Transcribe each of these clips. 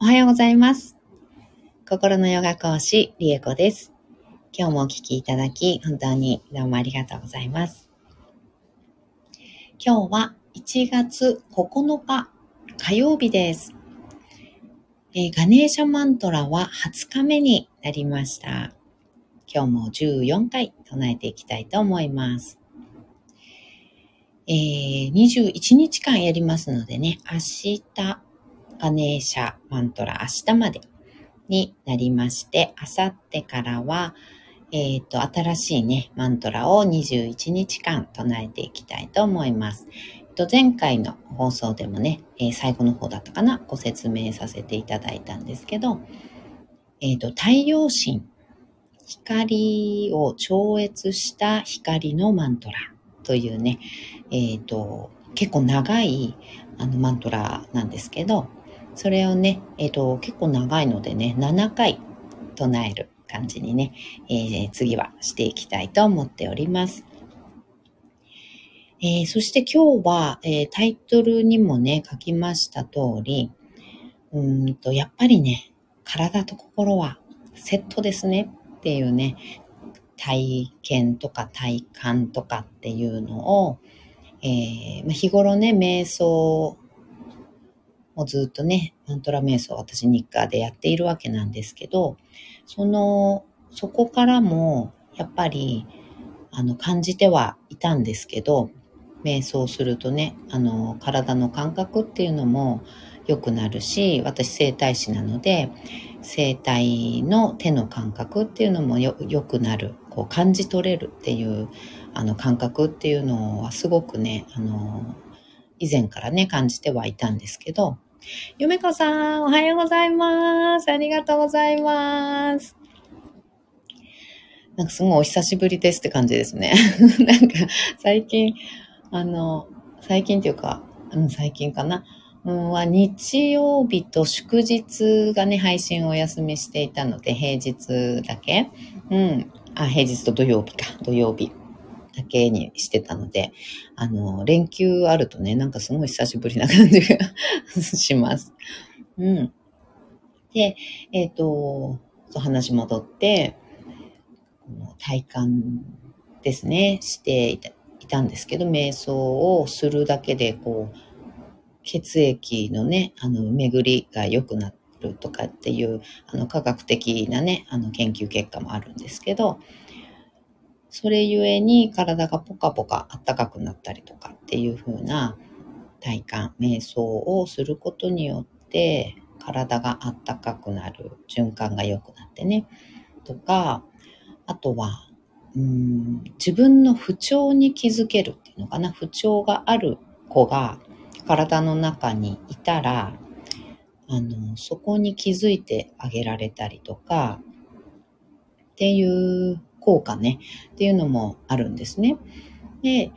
おはようございます。心のヨガ講師、リエコです。今日もお聞きいただき、本当にどうもありがとうございます。今日は1月9日火曜日です。えーガネーシャマントラは20日目になりました。今日も14回唱えていきたいと思います。えー21日間やりますのでね、明日、ガネーシャマントラ明日までになりまして、明後日からは、えっ、と、新しいね、マントラを21日間唱えていきたいと思います。えっと、前回の放送でもね、えー最後の方だったかな、ご説明させていただいたんですけど、えっ、と、太陽神、光を超越した光のマントラというね、えっ、と、結構長いあのマントラなんですけど、それをね、えっ、と、結構長いのでね、7回唱える感じにね、えー次はしていきたいと思っております。えーそして今日は、えータイトルにもね、書きました通り、うんと、やっぱりね、体と心はセットですねっていうね、体験とか体感とかっていうのを、えー日頃ね、瞑想をずっとね、マントラ瞑想私日課でやっているわけなんですけど、その、そこからも、やっぱり、あの、感じてはいたんですけど、瞑想するとね、あの、体の感覚っていうのも良くなるし、私整体師なので、整体の手の感覚っていうのもよ良くなる、こう感じ取れるっていう、あの、感覚っていうのはすごくね、あの、以前からね、感じてはいたんですけど、ゆめこさん、おはようございます。ありがとうございます。なんかすごいお久しぶりですって感じですね。なんか最近、あの、最近っていうか、うん、最近かな。うん、は日曜日と祝日がね、配信をお休みしていたので、平日だけ。うん。あ、平日と土曜日か。土曜日だけにしてたので、あの、連休あるとね、なんかすごい久しぶりな感じがします。うん。で、えっ、と、そう話戻って、この体感ですね、していたいたんですけど、瞑想をするだけで、こう、血液のね、あの、巡りが良くなるとかっていう、あの、科学的なね、あの、研究結果もあるんですけど、それゆえに体がポカポカ暖かくなったりとかっていう風な体感、瞑想をすることによって体が暖かくなる、循環が良くなってね、とか、あとは、うん自分の不調に気づけるっていうのかな、不調がある子が体の中にいたら、あの、そこに気づいてあげられたりとか、っていう効果ね、っていうのもあるんですね。で、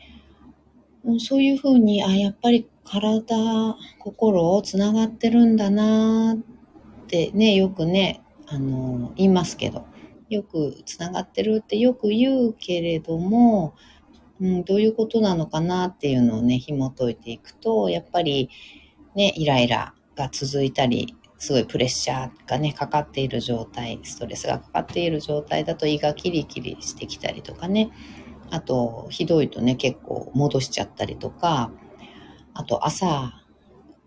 そういうふうに、あ、やっぱり体、心をつながってるんだなってね、よくね、あの、言いますけど、よくつながってるってよく言うけれども、うん、どういうことなのかなっていうのをね、紐解いていくと、やっぱりね、イライラが続いたり、すごいプレッシャーがね、かかっている状態、ストレスがかかっている状態だと胃がキリキリしてきたりとかね、あと、ひどいとね、結構戻しちゃったりとか、あと朝、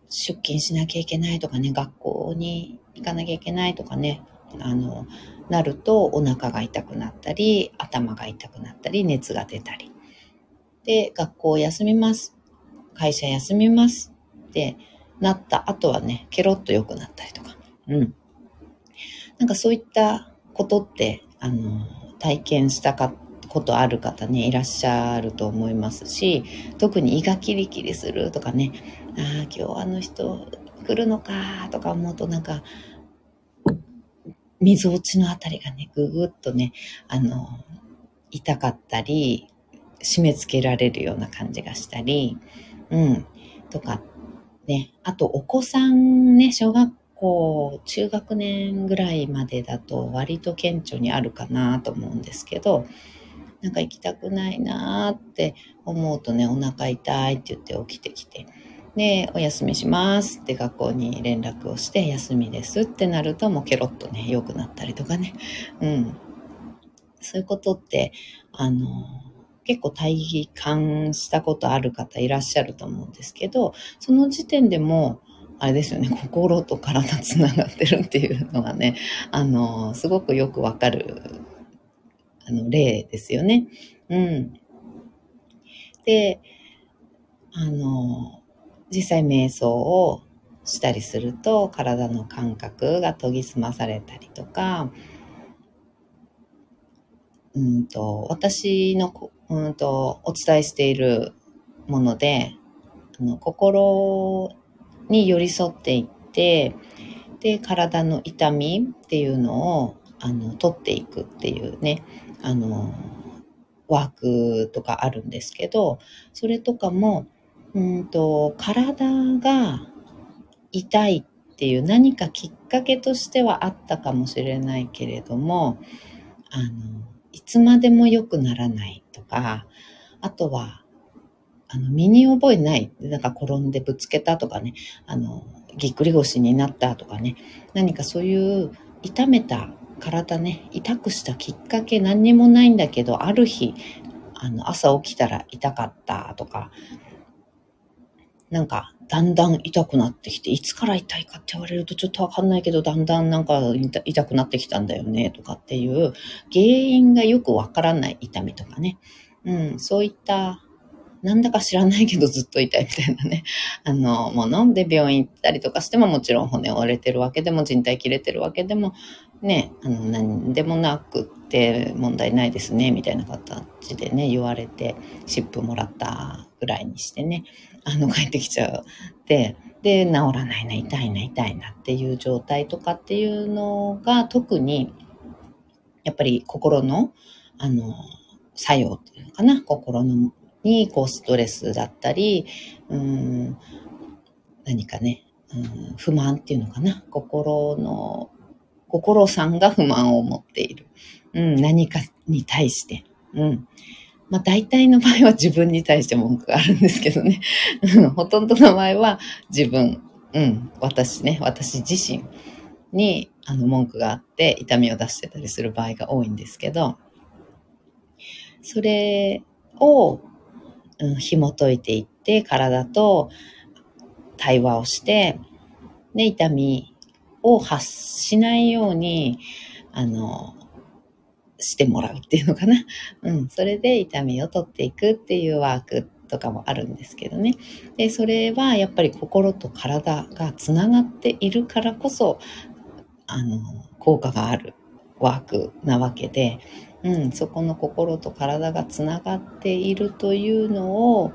出勤しなきゃいけないとかね、学校に行かなきゃいけないとかね、あの、なるとお腹が痛くなったり、頭が痛くなったり、熱が出たり。で、学校休みます。会社休みます。ってなった後はね、ケロッと良くなったりとか。うん。なんかそういったことって、あの、体験したかことある方ね、いらっしゃると思いますし、特に胃がキリキリするとかね、ああ、今日あの人来るのかとか思うとなんか、溝落ちのあたりがね、ぐぐっとね、あの、痛かったり、締め付けられるような感じがしたり、うん、とか、ね、あとお子さんね、小学校、中学年ぐらいまでだと割と顕著にあるかなと思うんですけど、なんか行きたくないなって思うとね、お腹痛いって言って起きてきて、で、お休みしますって学校に連絡をして、休みですってなるともうケロッとね、良くなったりとかね。うん。そういうことって、あの、結構体感したことある方いらっしゃると思うんですけど、その時点でも、あれですよね、心と体つながってるっていうのがね、あの、すごくよくわかる、あの、例ですよね。うん。で、あの、実際瞑想をしたりすると体の感覚が研ぎ澄まされたりとか、うんと、私の、うんと、お伝えしているもので、あの心に寄り添っていって、で、体の痛みっていうのを、あの、取っていくっていうね、あの、ワークとかあるんですけど、それとかも、うんと、体が痛いっていう何かきっかけとしてはあったかもしれないけれども、あの、いつまでも良くならないとか、あとは、あの、身に覚えない。なんか転んでぶつけたとかね、あの、ぎっくり腰になったとかね、何かそういう痛めた体ね、痛くしたきっかけ何にもないんだけど、ある日、あの、朝起きたら痛かったとか、なんか、だんだん痛くなってきて、いつから痛いかって言われるとちょっとわかんないけど、だんだんなんか痛くなってきたんだよね、とかっていう、原因がよくわからない痛みとかね。うん、そういったなんだか知らないけどずっと痛いみたいなね、あの、もので病院行ったりとかしてももちろん骨折れてるわけでも人体切れてるわけでもね、あの、何でもなくって問題ないですね、みたいな形でね、言われて、湿布もらったぐらいにしてね、あの、帰ってきちゃう。で、で、治らないな、痛いな、痛いなっていう状態とかっていうのが特に、やっぱり心の、あの、作用っていうのかな、心のにこうストレスだったり、うん、何かね、うん、不満っていうのかな。心の、心さんが不満を持っている。うん、何かに対して。うん。まあ大体の場合は自分に対して文句があるんですけどね。ほとんどの場合は自分、うん、私ね、私自身にあの文句があって痛みを出してたりする場合が多いんですけど、それをうん、紐解いていって体と対話をして、で、痛みを発しないように、あの、してもらうっていうのかな。うん。それで痛みを取っていくっていうワークとかもあるんですけどね。で、それはやっぱり心と体がつながっているからこそ、あの、効果があるワークなわけで、うん、そこの心と体がつながっているというのを、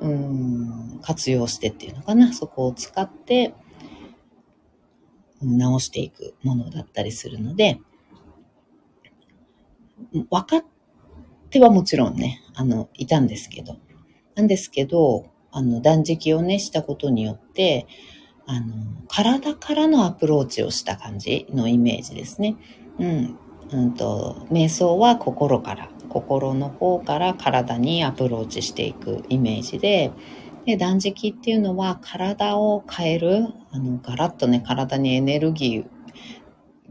うん、活用してっていうのかな、そこを使って直していくものだったりするので、分かってはもちろんね、あの、いたんですけど、なんですけど、あの、断食をね、したことによって、あの、体からのアプローチをした感じのイメージですね。うん。うんと、瞑想は心から、心の方から体にアプローチしていくイメージで、で、断食っていうのは体を変える、あの、ガラッとね、体にエネルギー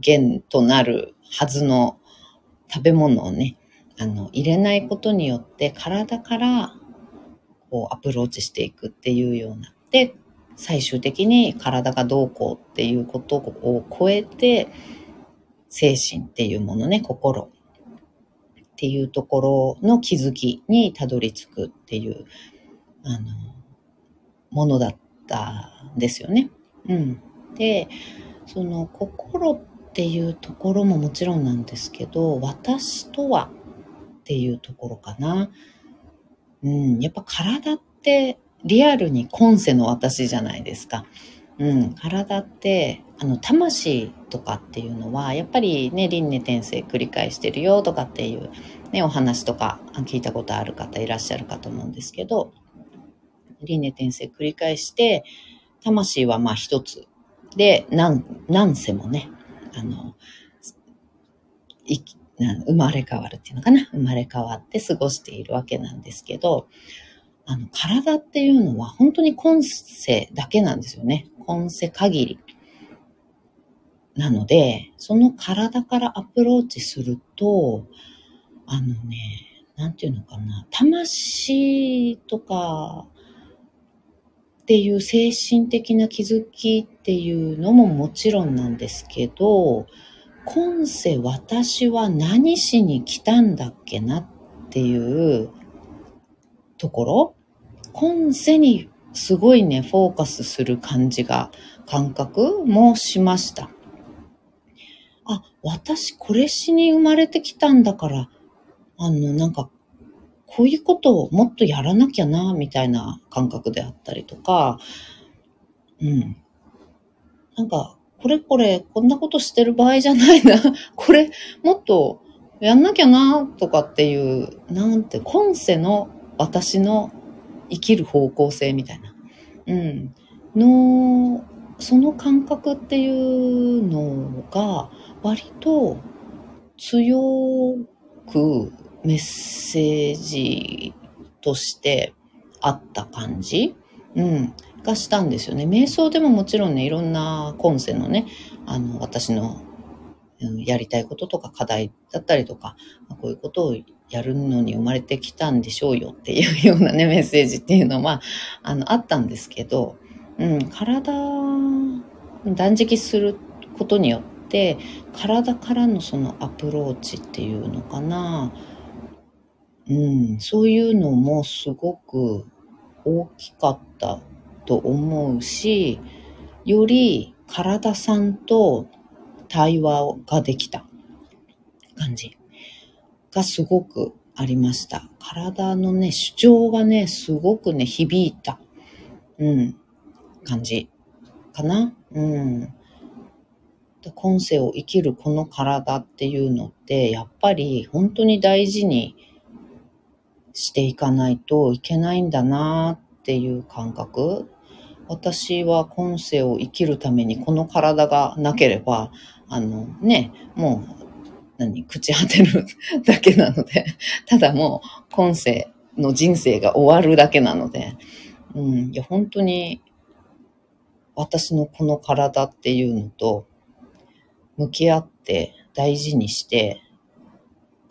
源となるはずの食べ物をね、あの、入れないことによって体からこうアプローチしていくっていうような。で、最終的に体がどうこうっていうことを超えて、精神っていうものね、心っていうところの気づきにたどり着くっていう、あの、ものだったんですよね。うん。で、その心っていうところももちろんなんですけど、私とはっていうところかな。うん、やっぱ体ってリアルに今世の私じゃないですか。うん、体って、あの、魂とかっていうのは、やっぱりね、輪廻転生繰り返してるよとかっていう、ね、お話とか聞いたことある方いらっしゃるかと思うんですけど、輪廻転生繰り返して、魂はまあ一つで、何、何世もね、あの、生まれ変わるっていうのかな？生まれ変わって過ごしているわけなんですけど、あの、体っていうのは本当に今世だけなんですよね。今世限り。なので、その体からアプローチすると、あのね、なんていうのかな、魂とかっていう精神的な気づきっていうのももちろんなんですけど、今世私は何しに来たんだっけなっていうところ？今世にすごいね、フォーカスする感じが、感覚？もしました。あ、私これしに生まれてきたんだから、あの、なんか、こういうことをもっとやらなきゃな、みたいな感覚であったりとか、うん。なんか、これこれ、こんなことしてる場合じゃないな。これ、もっとやんなきゃな、とかっていう、なんて、今世の私の生きる方向性みたいな。うん。の、その感覚っていうのが、割と強くメッセージとしてあった感じ、うん、がしたんですよね。瞑想でももちろんね、いろんな今世のね、あの、私のやりたいこととか課題だったりとか、こういうことをやるのに生まれてきたんでしょうよっていうようなね、メッセージっていうのは、あの、あったんですけど、うん、体、断食することによって、体からのそのアプローチっていうのかな、うん、そういうのもすごく大きかったと思うし、より体さんと対話ができた感じがすごくありました。体のね、主張がね、すごくね、響いた、うん、感じかな。うん。今世を生きるこの体っていうのって、やっぱり本当に大事にしていかないといけないんだなっていう感覚。私は今世を生きるためにこの体がなければ、あのね、もう、何、朽ち果てるだけなので、ただもう今世の人生が終わるだけなので、うん、いや、本当に私のこの体っていうのと向き合って大事にして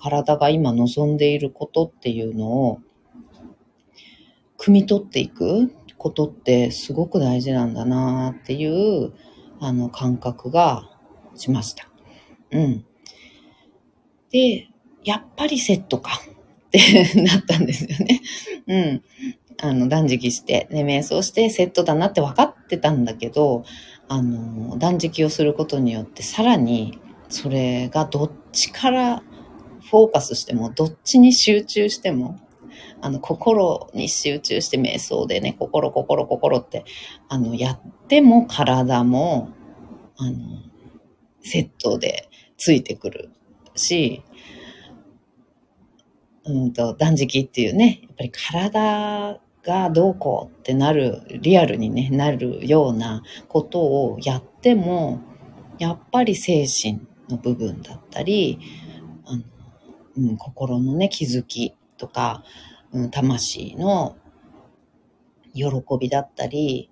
体が今望んでいることっていうのを汲み取っていくことってすごく大事なんだなっていうあの感覚がしました。うん。で、やっぱりセットかって なったんですよね。うん。あの、断食して、ね、瞑想してセットだなって分かってたんだけど、あの、断食をすることによってさらにそれがどっちからフォーカスしても、どっちに集中しても、あの、心に集中して瞑想でね、心、心、心って、あの、やっても体も、あの、セットでついてくるし、うんと、断食っていうね、やっぱり体がどうこうってなる、リアルにね、なるようなことをやっても、やっぱり精神の部分だったり、うん、心のね、気づきとか、うん、魂の喜びだったり、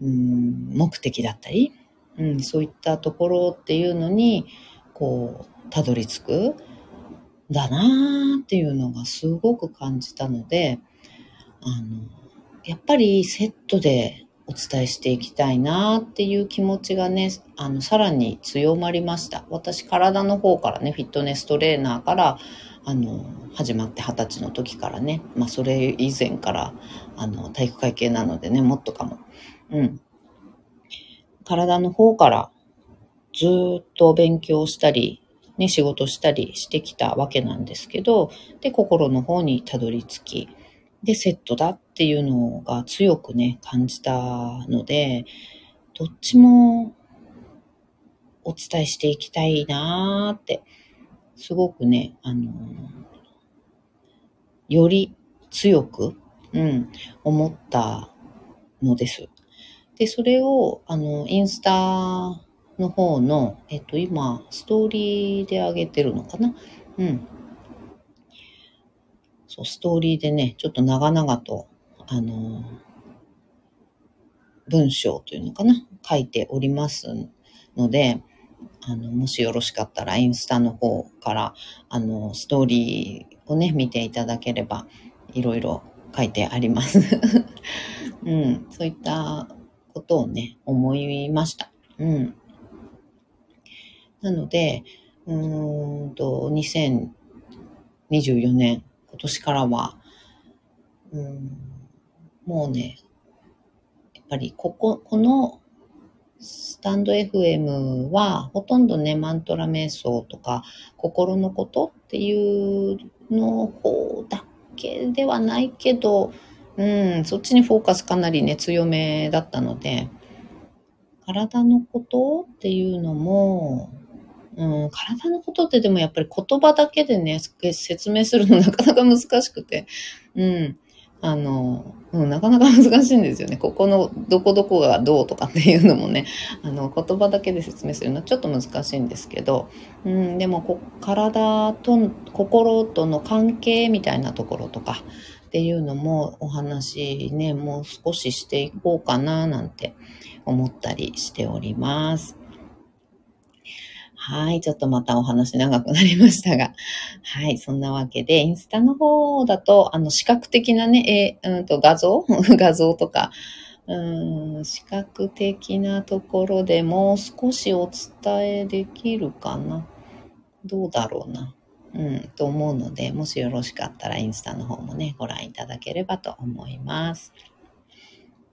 うん、目的だったり、うん、そういったところっていうのに、こう、たどり着く、だなーっていうのがすごく感じたので、あの、やっぱりセットでお伝えしていきたいなっていう気持ちがね、あの、さらに強まりました。私、体の方からね、フィットネストレーナーから、あの、始まって二十歳の時からね、まあ、それ以前から、あの、体育会系なのでね、もっとかも。うん。体の方からずっと勉強したり、ね、仕事したりしてきたわけなんですけど、で、心の方にたどり着き、で、セットだっていうのが強くね、感じたので、どっちもお伝えしていきたいなーって、すごくね、あのより強く、うん、思ったのです。で、それを、あの、インスタの方の、えっと、今、ストーリーで上げてるのかな？うん。そう、ストーリーでね、ちょっと長々と、あの、文章というのかな、書いておりますので、あの、もしよろしかったら、インスタの方から、あの、ストーリーをね、見ていただければ、いろいろ書いてあります。うん、そういったことをね、思いました。うん。なので、うんと、2024年、今年からは、うん、もうね、やっぱりここ、このスタンド FM はほとんどね、マントラ瞑想とか心のことっていうの方だけではないけど、うん、そっちにフォーカスかなりね、強めだったので、体のことっていうのも、うん、体のことってでもやっぱり言葉だけでね、説明するのなかなか難しくて、うん、あの、うん、なかなか難しいんですよね。ここのどこどこがどうとかっていうのもね、あの、言葉だけで説明するのはちょっと難しいんですけど、うん、でもこ、体と心との関係みたいなところとかっていうのもお話ね、もう少ししていこうかななんて思ったりしております。はい。ちょっとまたお話長くなりましたが。はい。そんなわけで、インスタの方だと、あの、視覚的なね、えうんと、画像？画像とか、うん、視覚的なところでもう少しお伝えできるかな。どうだろうな。うん、と思うので、もしよろしかったらインスタの方もね、ご覧いただければと思います。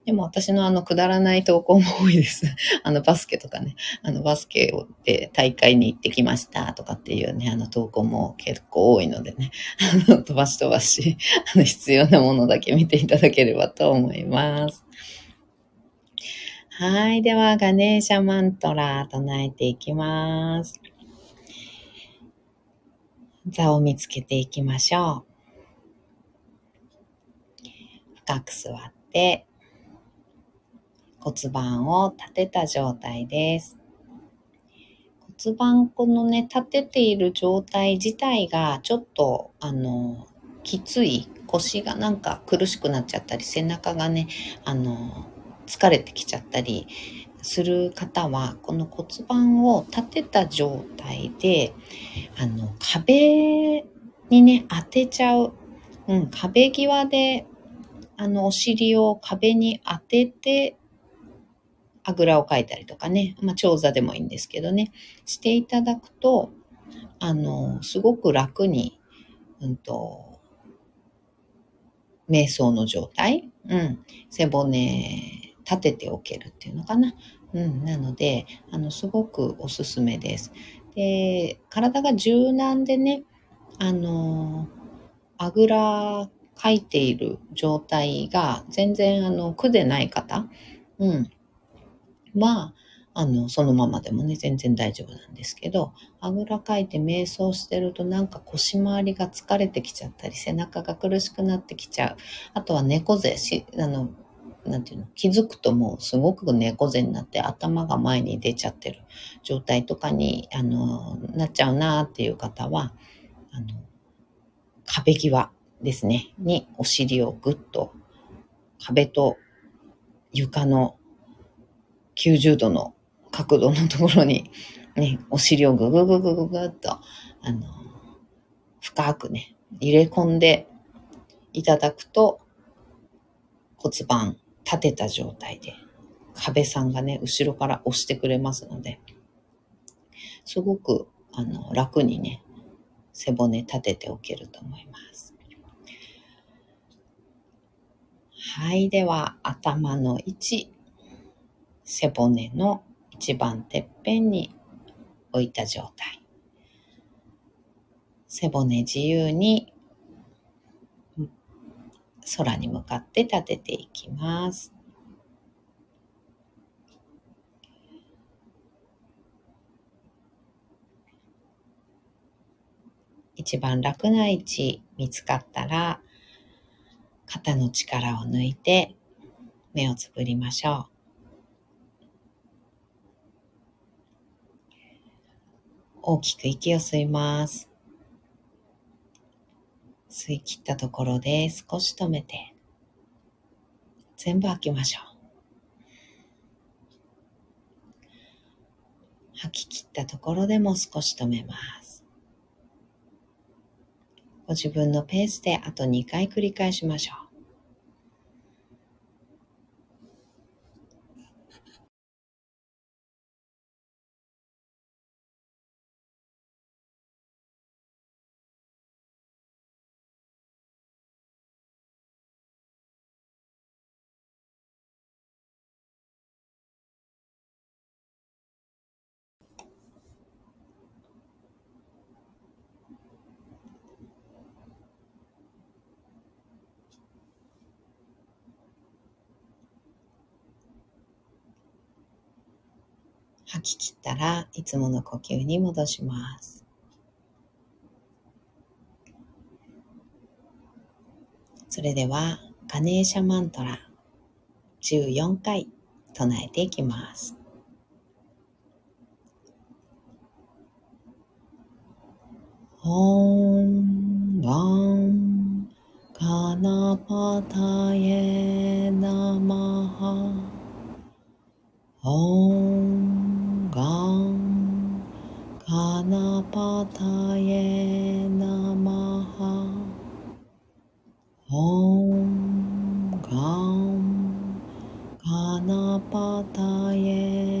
でも私のあのくだらない投稿も多いです。あのバスケとかね、あのバスケをで大会に行ってきましたとかっていうね、あの投稿も結構多いのでね、あの飛ばし飛ばし、あの必要なものだけ見ていただければと思います。はい。では、ガネーシャマントラ唱えていきます。座を見つけていきましょう。深く座って、骨盤を立てた状態です。骨盤このね、立てている状態自体がちょっと、あの、きつい、腰がなんか苦しくなっちゃったり、背中がね、あの、疲れてきちゃったりする方は、この骨盤を立てた状態で、あの、壁にね、当てちゃう。うん、壁際で、あの、お尻を壁に当ててあぐらをかいたりとかね、まあ、長座でもいいんですけどね、していただくと、あの、すごく楽に、うんと、瞑想の状態、うん、背骨立てておけるっていうのかな。うん、なので、あの、すごくおすすめです。で、体が柔軟でね、あの、あぐらかいている状態が全然あの苦でない方、うん、は、あの、そのままでもね、全然大丈夫なんですけど、あぐらかいて瞑想してるとなんか腰回りが疲れてきちゃったり、背中が苦しくなってきちゃう。あとは猫背し、あの、なんていうの、気づくともうすごく猫背になって頭が前に出ちゃってる状態とかに、あの、なっちゃうなっていう方は、あの、壁際ですね、にお尻をぐっと壁と床の90度の角度のところに、ね、お尻をぐぐぐぐぐぐっと、あの、深くね、入れ込んでいただくと、骨盤立てた状態で、壁さんがね、後ろから押してくれますので、すごく、あの、楽にね、背骨立てておけると思います。はい。では、頭の位置、背骨の一番てっぺんに置いた状態。背骨自由に空に向かって立てていきます。一番楽な位置見つかったら肩の力を抜いて目をつぶりましょう。大きく息を吸います。吸い切ったところで少し止めて、全部吐きましょう。吐き切ったところでも少し止めます。ご自分のペースであと2回繰り返しましょう。吐き切ったらいつもの呼吸に戻します。それでは、ガネーシャマントラ14回唱えていきます。オンガンカナパタエナマハオンガン。カナパタエナマハオンガンカナパタエナマハ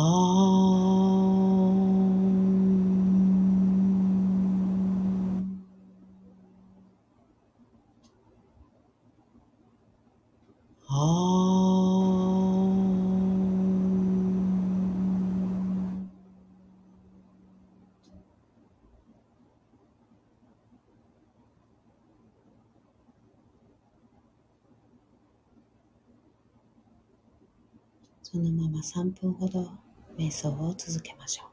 ああそのまま3分ほど。瞑想を続けましょう。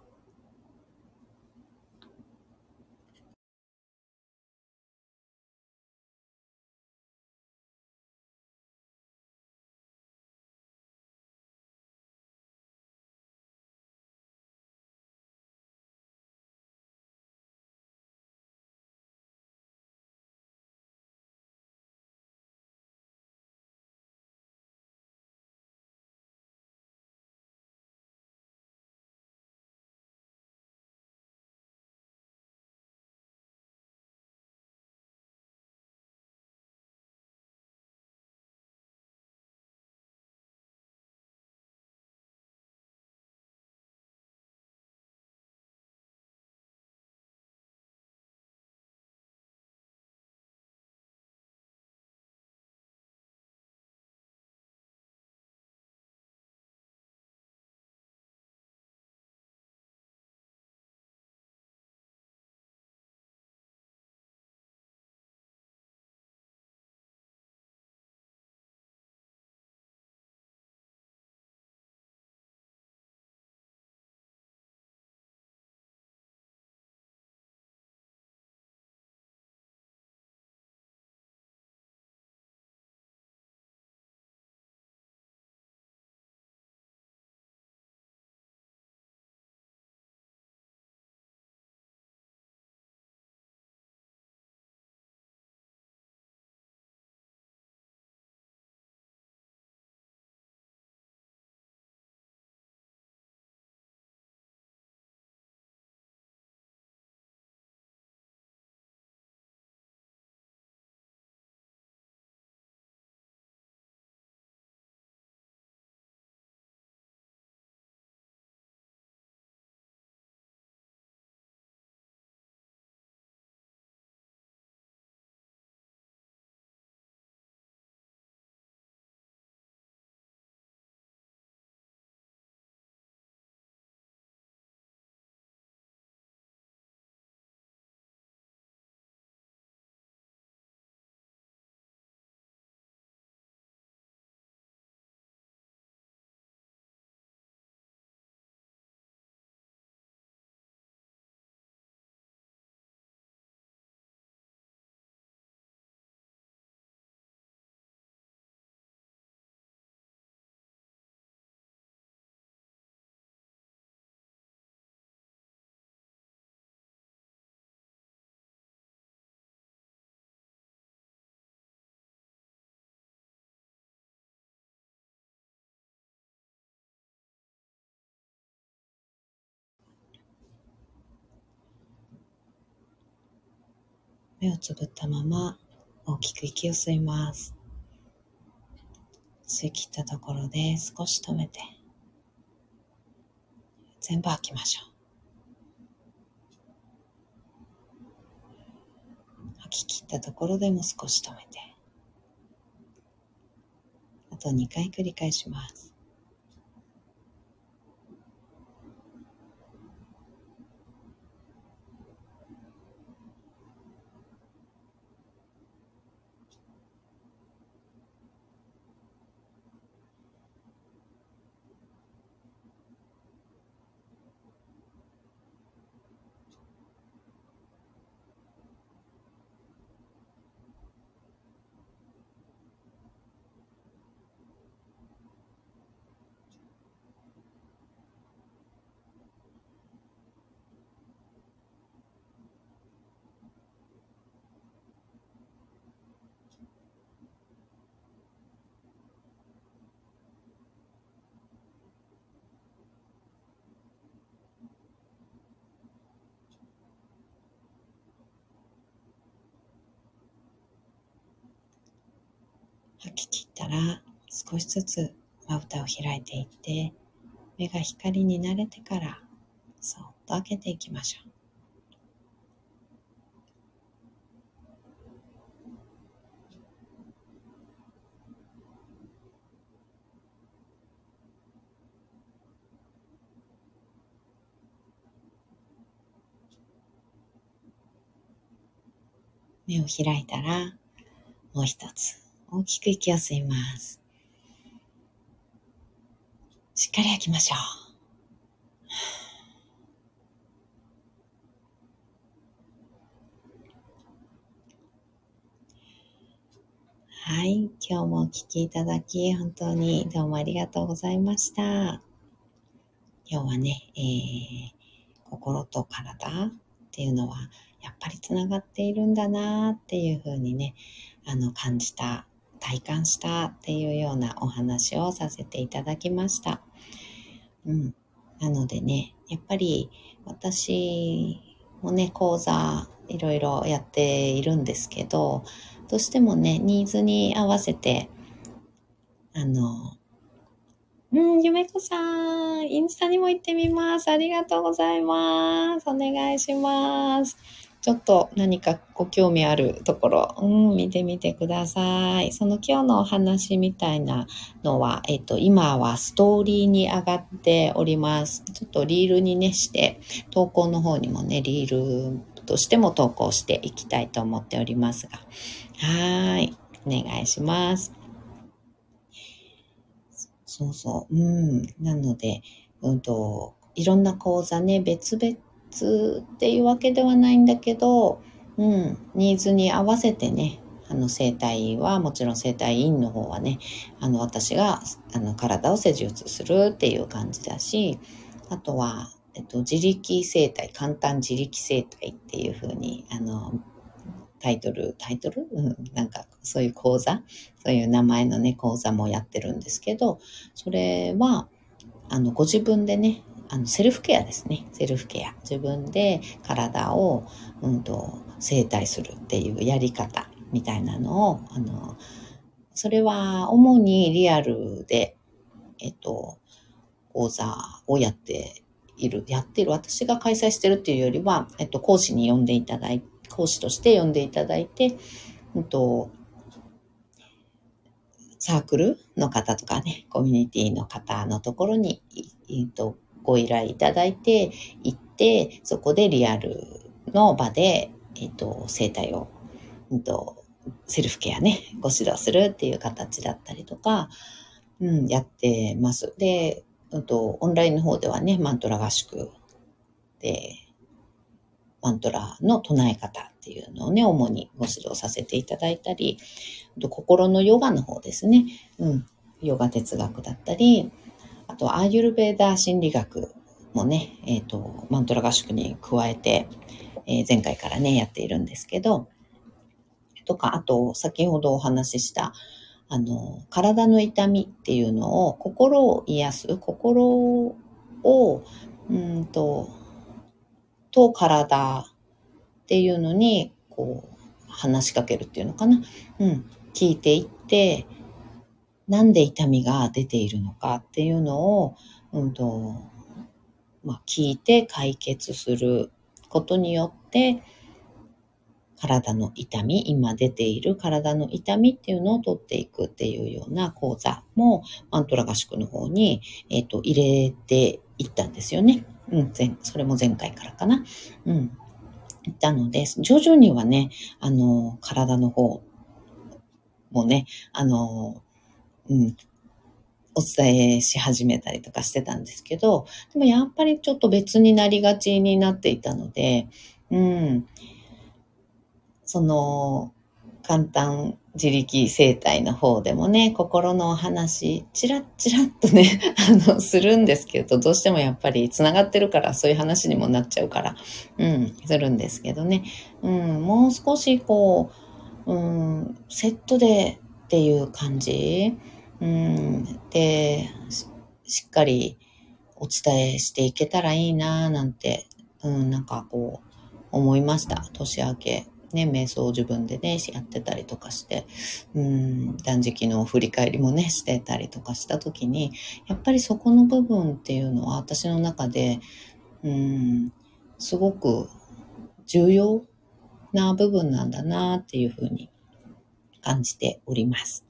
目をつぶったまま大きく息を吸います。吸い切ったところで少し止めて、全部吐きましょう。吐き切ったところでも少し止めて、あと2回繰り返します。吐き切ったら少しずつまぶたを開いていって目が光に慣れてからそっと開けていきましょう。目を開いたらもう一つ大きく息を吸います。しっかり吐きましょう。はい。今日もお聞きいただき、本当にどうもありがとうございました。今日はね、えー、心と体っていうのは、やっぱりつながっているんだなっていうふうにね、あの、感じた体感したっていうようなお話をさせていただきました。うん。なのでね、やっぱり私もね、講座いろいろやっているんですけど、どうしてもね、ニーズに合わせて、あの、うん、ゆめこさん、インスタにも行ってみます。ありがとうございます。お願いします。ちょっと何かご興味あるところ、うん、見てみてください。その今日のお話みたいなのは、えっと、今はストーリーに上がっております。ちょっとリールにねして、投稿の方にもね、リールとしても投稿していきたいと思っておりますが。はい。お願いします。そうそう。うん。なので、うんと、いろんな講座ね、別々っていうわけではないんだけど、うん、ニーズに合わせてね、あの生体はもちろん生体院の方はね、あの私があの体を施術するっていう感じだし、あとは、えっと、自力生体、簡単自力生体っていう風に、あの、タイトル、タイトル、うん、なんかそういう講座、そういう名前のね、講座もやってるんですけど、それは、あの、ご自分でね、あのセルフケアですね。セルフケア。自分で体を、うんと、整体するっていうやり方みたいなのを、あの、それは主にリアルで、えっと、講座をやっている、やっている、私が開催してるっていうよりは、えっと、講師に呼んでいただいて、講師として呼んでいただいて、うんと、サークルの方とかね、コミュニティの方のところに、えっと、ご依頼いただいて、行って、そこでリアルの場で、えっ、と、生態を、えっ、と、セルフケアね、ご指導するっていう形だったりとか、うん、やってます。で、うんと、オンラインの方ではね、マントラ合宿で、マントラの唱え方っていうのをね、主にご指導させていただいたり、心のヨガの方ですね。うん。ヨガ哲学だったり、あと、アーユルベーダー心理学もね、えっ、ー、と、マントラ合宿に加えて、えー、前回からね、やっているんですけど、とか、あと、先ほどお話しした、あの、体の痛みっていうのを、心を癒す、心を、うんと、と体っていうのに、こう、話しかけるっていうのかな？うん。聞いていって、なんで痛みが出ているのかっていうのを、うんと、まあ、聞いて解決することによって、体の痛み、今出ている体の痛みっていうのを取っていくっていうような講座も、マントラ合宿の方に、え、ー、と、入れていったんですよね。うん、それも前回からかな。うん。行ったので、徐々にはね、あの、体の方もね、あの、うん、お伝えし始めたりとかしてたんですけど、でもやっぱりちょっと別になりがちになっていたので、うん、その、簡単自力生態の方でもね、心のお話、チラッチラッとね、あの、するんですけど、どうしてもやっぱり繋がってるから、そういう話にもなっちゃうから、うん、するんですけどね。うん、もう少しこう、うん、セットでっていう感じ、うん、で、しっかりお伝えしていけたらいいなぁなんて、うん、なんかこう、思いました。年明けね、瞑想を自分でね、やってたりとかして、うん、断食の振り返りもね、してたりとかした時に、やっぱりそこの部分っていうのは私の中で、うん、すごく重要な部分なんだなっていうふうに感じております。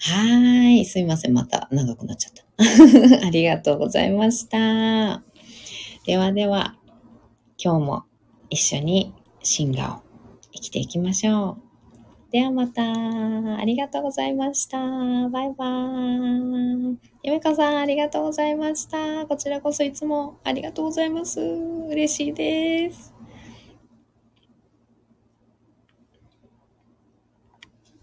はい。すいません。また長くなっちゃった。ありがとうございました。ではでは、今日も一緒に進化を生きていきましょう。ではまた。ありがとうございました。バイバーイ。ゆめかさん、ありがとうございました。こちらこそいつもありがとうございます。嬉しいです。